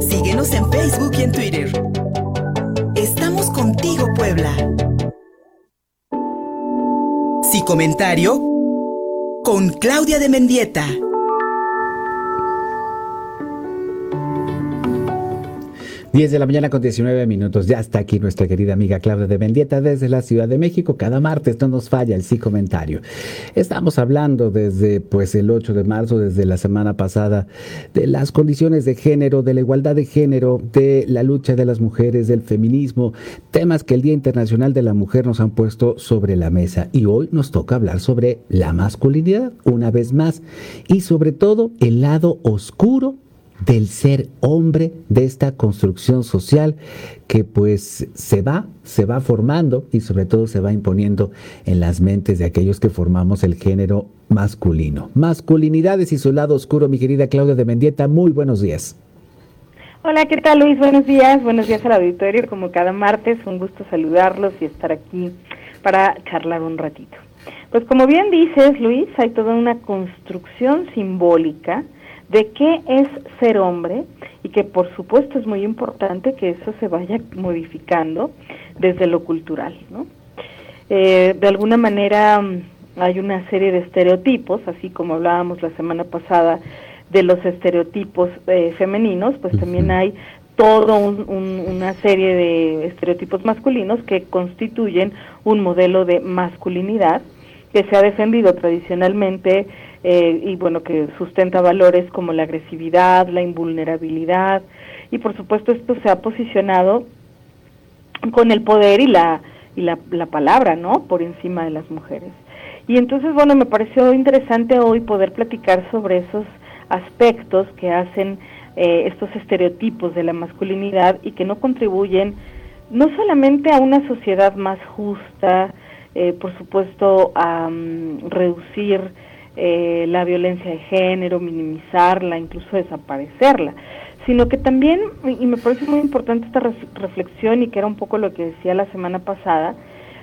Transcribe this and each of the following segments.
Síguenos en Facebook y en Twitter. Estamos contigo, Puebla. Si comentario, con Claudia de Mendieta. 10 de la mañana con 19 minutos. Ya está aquí nuestra querida amiga Claudia de Mendieta desde la Ciudad de México. Cada martes no nos falla el sí comentario. Estamos hablando desde pues el 8 de marzo, desde la semana pasada, de las condiciones de género, de la igualdad de género, de la lucha de las mujeres, del feminismo, temas que el Día Internacional de la Mujer nos han puesto sobre la mesa. Y hoy nos toca hablar sobre la masculinidad, una vez más, y sobre todo el lado oscuro del ser hombre, de esta construcción social que pues se va, se va formando y sobre todo se va imponiendo en las mentes de aquellos que formamos el género masculino. Masculinidades y su lado oscuro, mi querida Claudia de Mendieta, muy buenos días. Hola, ¿qué tal Luis? Buenos días, buenos días al auditorio, como cada martes, un gusto saludarlos y estar aquí para charlar un ratito. Pues como bien dices, Luis, hay toda una construcción simbólica de qué es ser hombre y que por supuesto es muy importante que eso se vaya modificando desde lo cultural. ¿no? Eh, de alguna manera mm, hay una serie de estereotipos, así como hablábamos la semana pasada de los estereotipos eh, femeninos, pues también hay toda una serie de estereotipos masculinos que constituyen un modelo de masculinidad que se ha defendido tradicionalmente eh, y bueno, que sustenta valores como la agresividad, la invulnerabilidad y por supuesto esto se ha posicionado con el poder y la, y la, la palabra, ¿no? Por encima de las mujeres. Y entonces, bueno, me pareció interesante hoy poder platicar sobre esos aspectos que hacen eh, estos estereotipos de la masculinidad y que no contribuyen no solamente a una sociedad más justa, eh, por supuesto, a mm, reducir eh, la violencia de género, minimizarla, incluso desaparecerla, sino que también, y me parece muy importante esta reflexión y que era un poco lo que decía la semana pasada,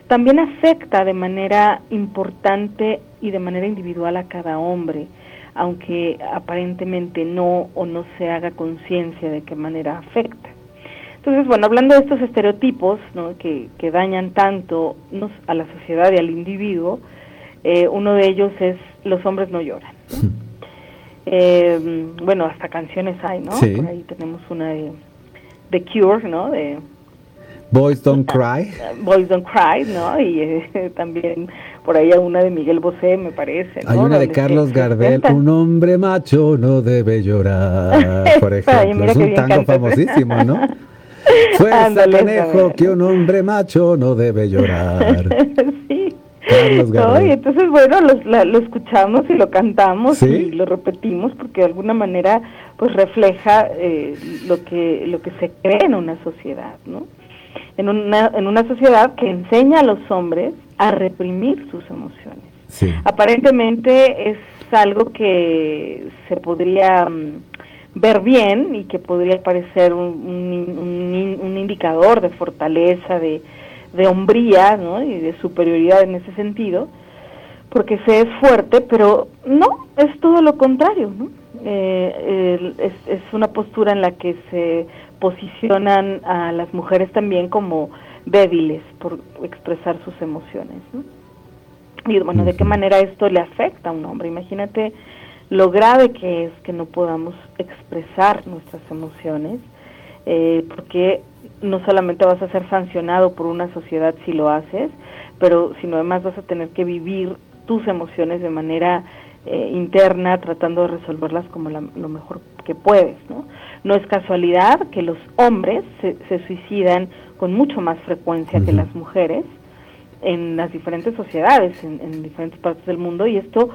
también afecta de manera importante y de manera individual a cada hombre, aunque aparentemente no o no se haga conciencia de qué manera afecta. Entonces, bueno, hablando de estos estereotipos ¿no? que, que dañan tanto a la sociedad y al individuo, eh, uno de ellos es Los hombres no lloran. Eh, bueno, hasta canciones hay, ¿no? Por ahí tenemos una de The Cure, ¿no? De Boys Don't Cry. Boys Don't Cry, ¿no? Y eh, también por ahí una de Miguel Bosé, me parece. Hay una de Carlos Gardel, Un hombre macho no debe llorar, por ejemplo. es un tango famosísimo, ¿no? Fuerza, conejo, que un hombre macho no debe llorar. sí. Y entonces, bueno, lo, escuchamos y lo cantamos y lo repetimos porque de alguna manera pues refleja eh, lo que lo que se cree en una sociedad, ¿no? En una, en una sociedad que enseña a los hombres a reprimir sus emociones. Aparentemente es algo que se podría mm, ver bien y que podría parecer un, un indicador de fortaleza, de, de hombría ¿no? y de superioridad en ese sentido, porque se es fuerte, pero no, es todo lo contrario. ¿no? Eh, es, es, una postura en la que se posicionan a las mujeres también como débiles por expresar sus emociones. ¿no? Y bueno, ¿de qué manera esto le afecta a un hombre? Imagínate lo grave que es que no podamos expresar nuestras emociones, eh, porque no solamente vas a ser sancionado por una sociedad si lo haces, pero sino además vas a tener que vivir tus emociones de manera eh, interna, tratando de resolverlas como lo mejor que puedes, ¿no? No es casualidad que los hombres se, suicidan con mucho más frecuencia que las mujeres en las diferentes sociedades, en, en diferentes partes del mundo, y esto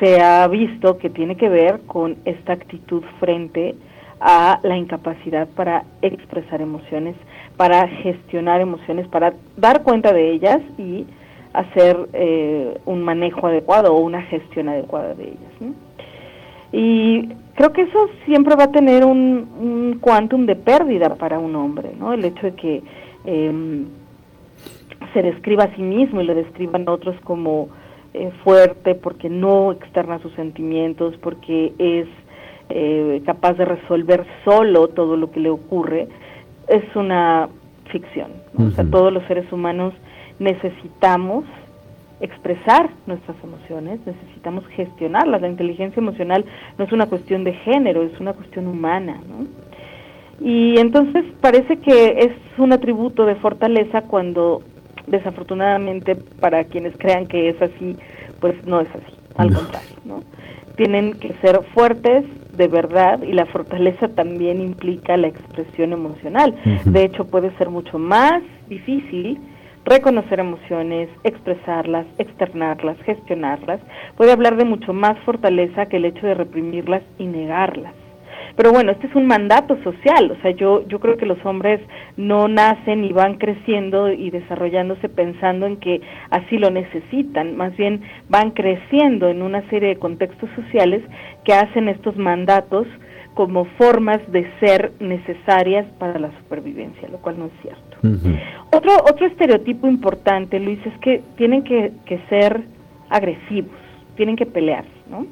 se ha visto que tiene que ver con esta actitud frente a la incapacidad para expresar emociones, para gestionar emociones, para dar cuenta de ellas y hacer eh, un manejo adecuado o una gestión adecuada de ellas. Y creo que eso siempre va a tener un, un quantum de pérdida para un hombre, ¿no? El hecho de que em, se describa a sí mismo y lo describan otros como eh, fuerte porque no externa sus sentimientos, porque es eh, capaz de resolver solo todo lo que le ocurre, es una ficción. O sea, todos los seres humanos necesitamos expresar nuestras emociones, necesitamos gestionarlas. La inteligencia emocional no es una cuestión de género, es una cuestión humana. ¿no? Y entonces parece que es un atributo de fortaleza cuando desafortunadamente para quienes crean que es así, pues no es así, al contrario, ¿no? Tienen que ser fuertes de verdad y la fortaleza también implica la expresión emocional. De hecho, puede ser mucho más difícil reconocer emociones, expresarlas, externarlas, gestionarlas. Puede hablar de mucho más fortaleza que el hecho de reprimirlas y negarlas. Pero bueno, este es un mandato social, o sea, yo, yo creo que los hombres no nacen y van creciendo y desarrollándose pensando en que así lo necesitan, más bien van creciendo en una serie de contextos sociales que hacen estos mandatos como formas de ser necesarias para la supervivencia, lo cual no es cierto. otro, otro estereotipo importante, Luis, es que tienen que, que ser agresivos, tienen que pelear, ¿no?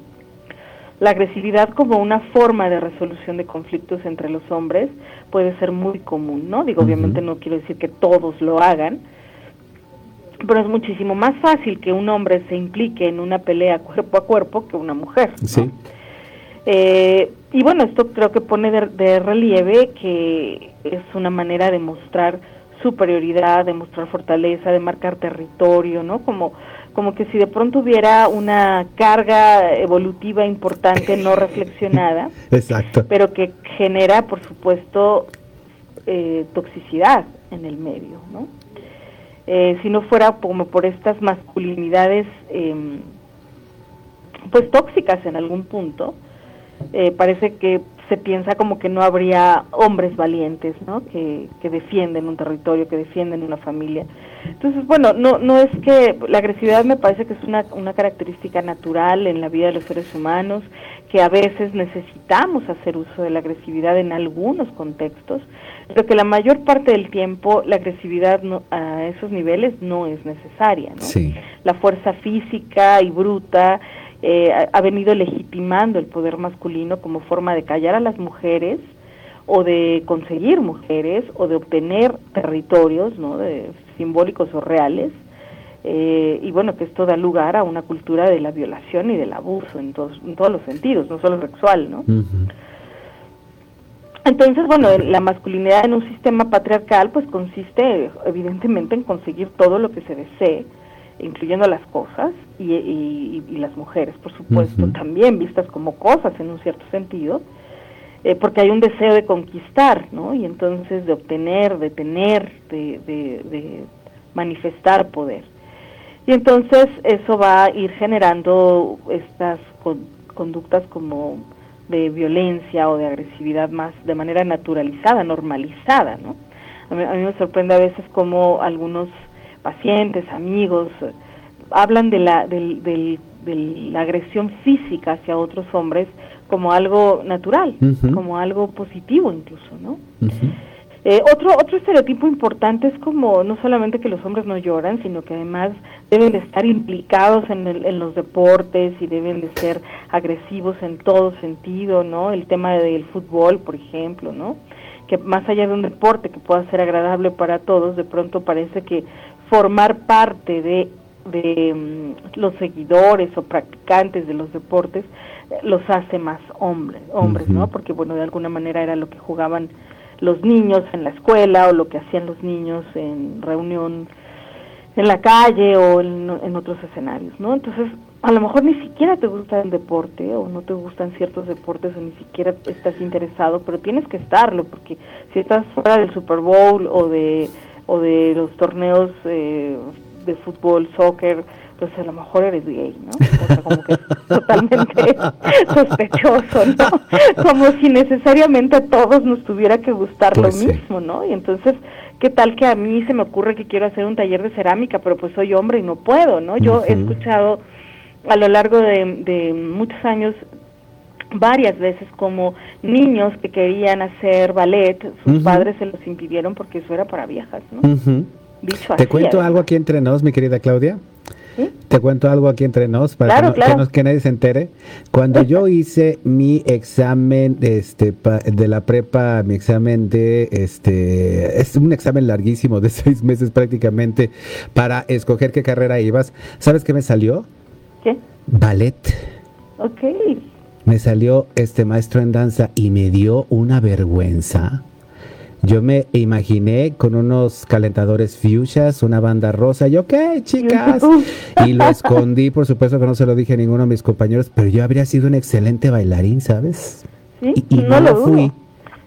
La agresividad como una forma de resolución de conflictos entre los hombres puede ser muy común, ¿no? Digo, obviamente no quiero decir que todos lo hagan, pero es muchísimo más fácil que un hombre se implique en una pelea cuerpo a cuerpo que una mujer. Sí. Eh, y bueno, esto creo que pone de, relieve que es una manera de mostrar superioridad, de mostrar fortaleza, de marcar territorio, ¿no? Como como que si de pronto hubiera una carga evolutiva importante no reflexionada, Exacto. pero que genera, por supuesto, eh, toxicidad en el medio, ¿no? Eh, si no fuera como por estas masculinidades, em, pues tóxicas en algún punto, eh, parece que se piensa como que no habría hombres valientes, ¿no? Que, que defienden un territorio, que defienden una familia. Entonces, bueno, no, no es que la agresividad me parece que es una, una característica natural en la vida de los seres humanos, que a veces necesitamos hacer uso de la agresividad en algunos contextos, pero que la mayor parte del tiempo la agresividad a esos niveles no es necesaria. ¿no? La fuerza física y bruta eh, ha venido legitimando el poder masculino como forma de callar a las mujeres o de conseguir mujeres o de obtener territorios ¿no? de, simbólicos o reales eh, y bueno que esto da lugar a una cultura de la violación y del abuso en todos, en todos los sentidos no solo sexual no entonces bueno la masculinidad en un sistema patriarcal pues consiste evidentemente en conseguir todo lo que se desee incluyendo las cosas y, y, las mujeres por supuesto también vistas como cosas en un cierto sentido eh, porque hay un deseo de conquistar, ¿no? Y entonces de obtener, de tener, de, de, manifestar poder. Y entonces eso va a ir generando estas conductas como de violencia o de agresividad más de manera naturalizada, normalizada, ¿no? A mí, a mí me sorprende a veces como algunos pacientes, amigos, hablan de la, del, del, de la agresión física hacia otros hombres como algo natural, como algo positivo incluso, ¿no? eh, otro otro estereotipo importante es como no solamente que los hombres no lloran, sino que además deben de estar implicados en, el, en los deportes y deben de ser agresivos en todo sentido, ¿no? El tema del fútbol, por ejemplo, ¿no? Que más allá de un deporte que pueda ser agradable para todos, de pronto parece que formar parte de de mm, los seguidores o practicantes de los deportes los hace más hombres, hombres, ¿no? Porque bueno, de alguna manera era lo que jugaban los niños en la escuela o lo que hacían los niños en reunión en la calle o en, otros escenarios, ¿no? Entonces, a lo mejor ni siquiera te gusta el deporte o no te gustan ciertos deportes o ni siquiera estás interesado, pero tienes que estarlo porque si estás fuera del Super Bowl o de o de los torneos eh, de fútbol, soccer, pues a lo mejor eres gay, ¿no? O sea, como que totalmente sospechoso, ¿no? Como si necesariamente a todos nos tuviera que gustar lo pues mismo, ¿no? Y entonces, ¿qué tal que a mí se me ocurre que quiero hacer un taller de cerámica, pero pues soy hombre y no puedo, ¿no? Yo he escuchado a lo largo de, muchos años varias veces como niños que querían hacer ballet, sus padres se los impidieron porque eso era para viejas, ¿no? Te cuento algo aquí entre nos, mi querida Claudia. Te cuento algo aquí entre nos para que, nadie se entere. Cuando yo hice mi examen este, de la prepa, mi examen de, este, es un examen larguísimo de seis meses prácticamente para escoger qué carrera ibas, ¿sabes qué me salió? ¿Qué? Ballet. Ok. Me salió este maestro en danza y me dio una vergüenza. Yo me imaginé con unos calentadores fuchsias, una banda rosa. Yo, ¿qué, chicas? Y lo escondí, por supuesto que no se lo dije a ninguno de mis compañeros, pero yo habría sido un excelente bailarín, ¿sabes? Sí, y, no, lo fui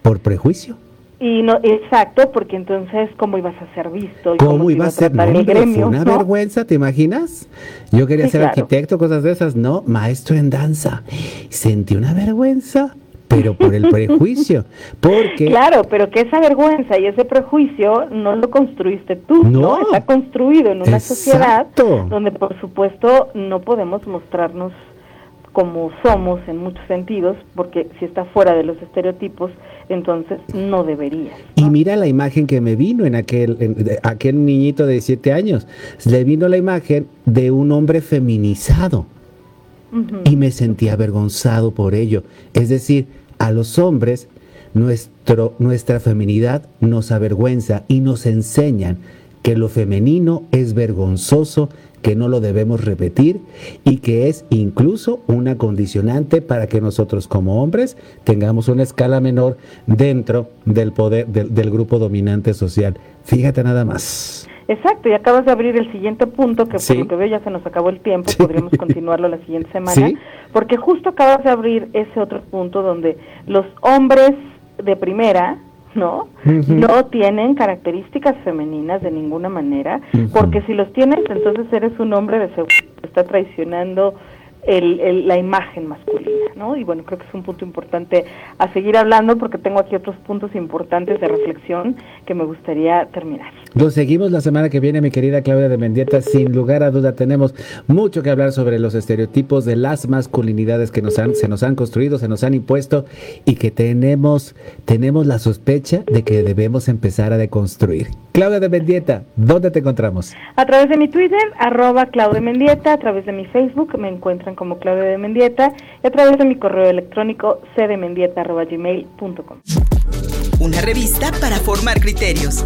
por prejuicio. Y no, exacto, porque entonces, ¿cómo ibas a ser visto? ¿Cómo, iba a ser? No, fue una vergüenza, ¿te imaginas? Yo quería ser arquitecto, cosas de esas, no, maestro en danza. Sentí una vergüenza pero por el prejuicio, porque... Claro, pero que esa vergüenza y ese prejuicio no lo construiste tú, ¿no? Está construido en una sociedad donde por supuesto no podemos mostrarnos como somos en muchos sentidos, porque si está fuera de los estereotipos, entonces no debería. Y mira la imagen que me vino en aquel, aquel niñito de siete años, le vino la imagen de un hombre feminizado. Y me sentí avergonzado por ello. Es decir, a los hombres nuestro, nuestra feminidad nos avergüenza y nos enseñan que lo femenino es vergonzoso, que no lo debemos repetir y que es incluso una condicionante para que nosotros como hombres tengamos una escala menor dentro del poder del, grupo dominante social. Fíjate nada más. Exacto, y acabas de abrir el siguiente punto, que por lo que veo ya se nos acabó el tiempo, podríamos continuarlo la siguiente semana, porque justo acabas de abrir ese otro punto donde los hombres de primera, ¿no? No tienen características femeninas de ninguna manera, porque si los tienes, entonces eres un hombre de seguro que está traicionando el, la imagen masculina, ¿no? Y bueno, creo que es un punto importante a seguir hablando porque tengo aquí otros puntos importantes de reflexión que me gustaría terminar. Lo seguimos la semana que viene, mi querida Claudia de Mendieta. Sin lugar a duda, tenemos mucho que hablar sobre los estereotipos de las masculinidades que nos han, se nos han construido, se nos han impuesto y que tenemos, tenemos la sospecha de que debemos empezar a deconstruir. Claudia de Mendieta, ¿dónde te encontramos? A través de mi Twitter, arroba Claudia Mendieta, a través de mi Facebook, me encuentran como Claudia de Mendieta, y a través de mi correo electrónico cdmendieta.gmail.com. Una revista para formar criterios.